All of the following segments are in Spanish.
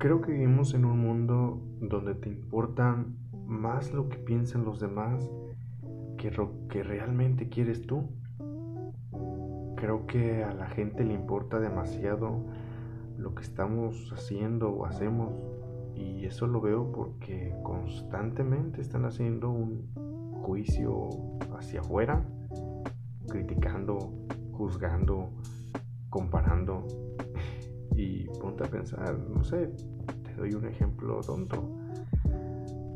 Creo que vivimos en un mundo donde te importan más lo que piensan los demás que lo que realmente quieres tú. Creo que a la gente le importa demasiado lo que estamos haciendo o hacemos y eso lo veo porque constantemente están haciendo un juicio hacia afuera, criticando, juzgando, comparando y ponte a pensar, no sé, te doy un ejemplo tonto.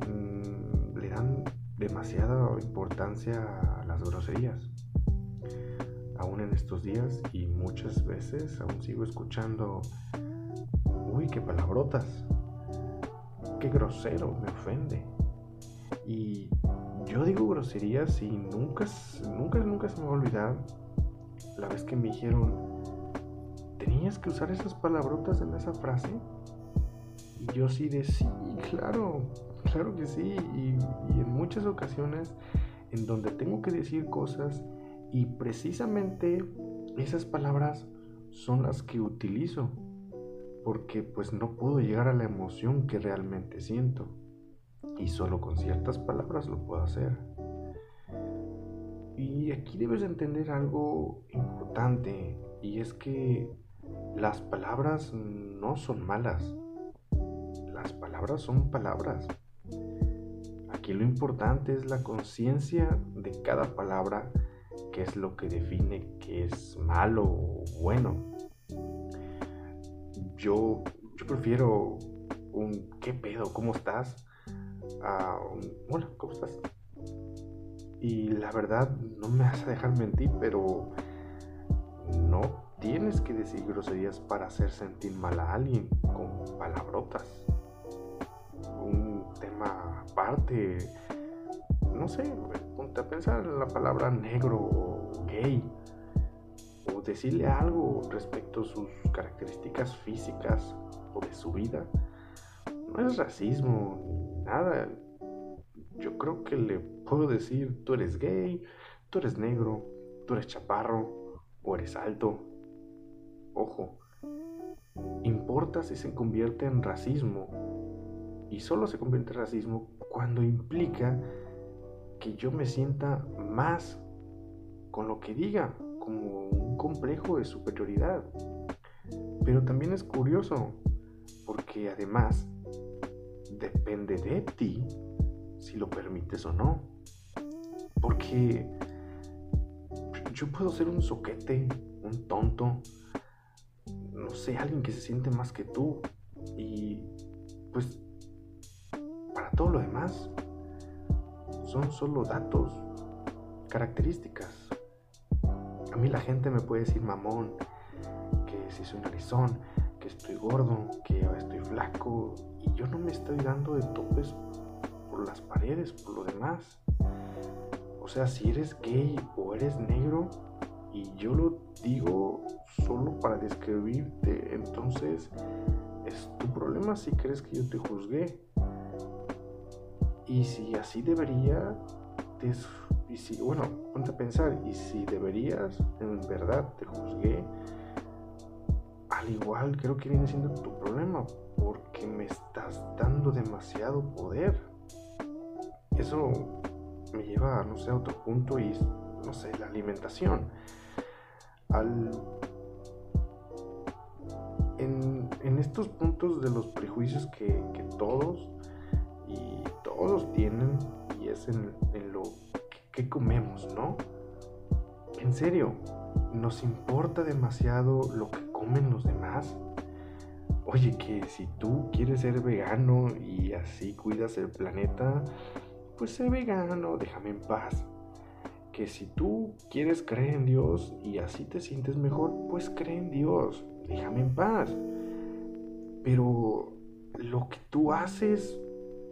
Mm, le dan demasiada importancia a las groserías. Aún en estos días y muchas veces aún sigo escuchando, uy, qué palabrotas, qué grosero, me ofende. Y yo digo groserías y nunca, nunca, nunca se me va a olvidar la vez que me dijeron, ¿tenías que usar esas palabrotas en esa frase? Y yo sí de sí, claro, claro que sí. Y, y en muchas ocasiones en donde tengo que decir cosas y precisamente esas palabras son las que utilizo porque pues no puedo llegar a la emoción que realmente siento y solo con ciertas palabras lo puedo hacer. Y aquí debes entender algo importante y es que las palabras no son malas. Las palabras son palabras. Aquí lo importante es la conciencia de cada palabra, que es lo que define que es malo o bueno. Yo, yo prefiero un ¿qué pedo? ¿Cómo estás? a un hola, ¿cómo estás? Y la verdad, no me vas a dejar mentir, pero no tienes que decir groserías para hacer sentir mal a alguien con palabrotas. Un tema aparte, no sé, ponte a pensar en la palabra negro o gay. O decirle algo respecto a sus características físicas o de su vida. No es racismo ni nada. Yo creo que le puedo decir, tú eres gay, tú eres negro, tú eres chaparro o eres alto. Ojo, importa si se convierte en racismo. Y solo se convierte en racismo cuando implica que yo me sienta más con lo que diga, como un complejo de superioridad. Pero también es curioso, porque además depende de ti si lo permites o no. Porque yo puedo ser un soquete, un tonto, no sé, alguien que se siente más que tú. Y pues para todo lo demás son solo datos, características. A mí la gente me puede decir mamón, que si soy narizón, que estoy gordo, que estoy flaco, y yo no me estoy dando de topes por las paredes, por lo demás. O sea, si eres gay o eres negro, y yo lo digo solo para describirte, entonces es tu problema si crees que yo te juzgué. Y si así debería, y si, bueno, ponte a pensar, y si deberías, en verdad te juzgué, al igual creo que viene siendo tu problema, porque me estás dando demasiado poder. Eso me lleva, no sé, a otro punto y, no sé, la alimentación. Al, en, estos puntos de los prejuicios que, todos y todos tienen, y es en, en lo que, que comemos, ¿no? En serio, nos importa demasiado lo que comen los demás. Oye, que si tú quieres ser vegano y así cuidas el planeta, pues sé vegano, déjame en paz. Que si tú quieres creer en Dios y así te sientes mejor, pues cree en Dios, déjame en paz. Pero lo que tú haces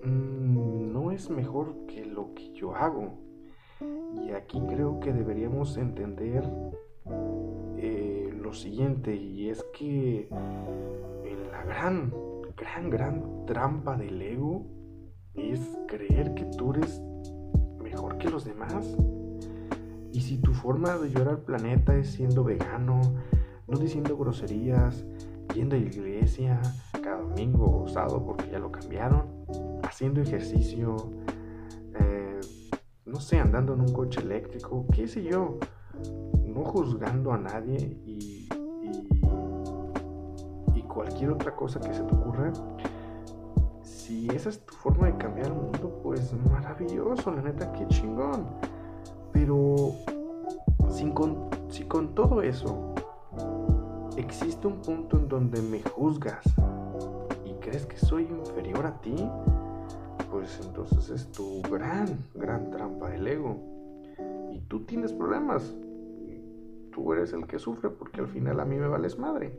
mmm, no es mejor que lo que yo hago. Y aquí creo que deberíamos entender eh, lo siguiente, y es que en la gran, gran, gran trampa del ego es creer que tú eres mejor que los demás. Y si tu forma de ayudar al planeta es siendo vegano, no diciendo groserías, yendo a la iglesia, cada domingo o sábado porque ya lo cambiaron, haciendo ejercicio, eh, no sé, andando en un coche eléctrico, qué sé yo, no juzgando a nadie y, y, cualquier otra cosa que se te ocurra. Si esa es tu forma de cambiar el mundo, pues maravilloso, la neta, qué chingón. Pero sin si con todo eso existe un punto en donde me juzgas y crees que soy inferior a ti, pues entonces es tu gran, gran trampa del ego. Y tú tienes problemas. Tú eres el que sufre porque al final a mí me vales madre.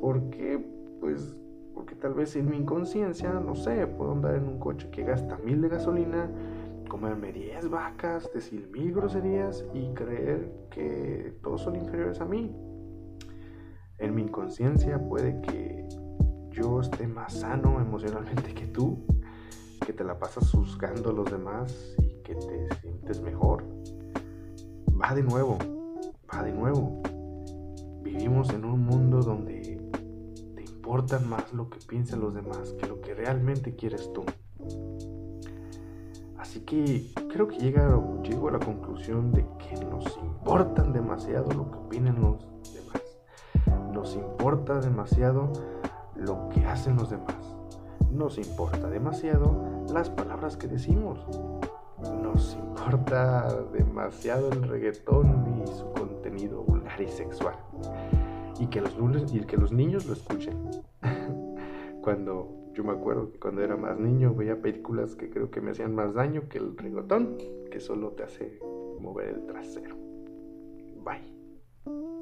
¿Por qué? Pues porque tal vez en mi inconsciencia, no sé, puedo andar en un coche que gasta mil de gasolina, comerme 10 vacas, decir mil groserías y creer que todos son inferiores a mí. En mi inconsciencia puede que yo esté más sano emocionalmente que tú, que te la pasas juzgando a los demás y que te sientes mejor. Va de nuevo, va de nuevo. Vivimos en un mundo donde te importan más lo que piensan los demás que lo que realmente quieres tú. Así que creo que llego a la conclusión de que nos importan demasiado lo que opinan los. Nos importa demasiado lo que hacen los demás. Nos importa demasiado las palabras que decimos. Nos importa demasiado el reggaetón y su contenido vulgar y sexual. Y que los, y que los niños lo escuchen. Cuando yo me acuerdo que cuando era más niño veía películas que creo que me hacían más daño que el reggaetón, que solo te hace mover el trasero. Bye.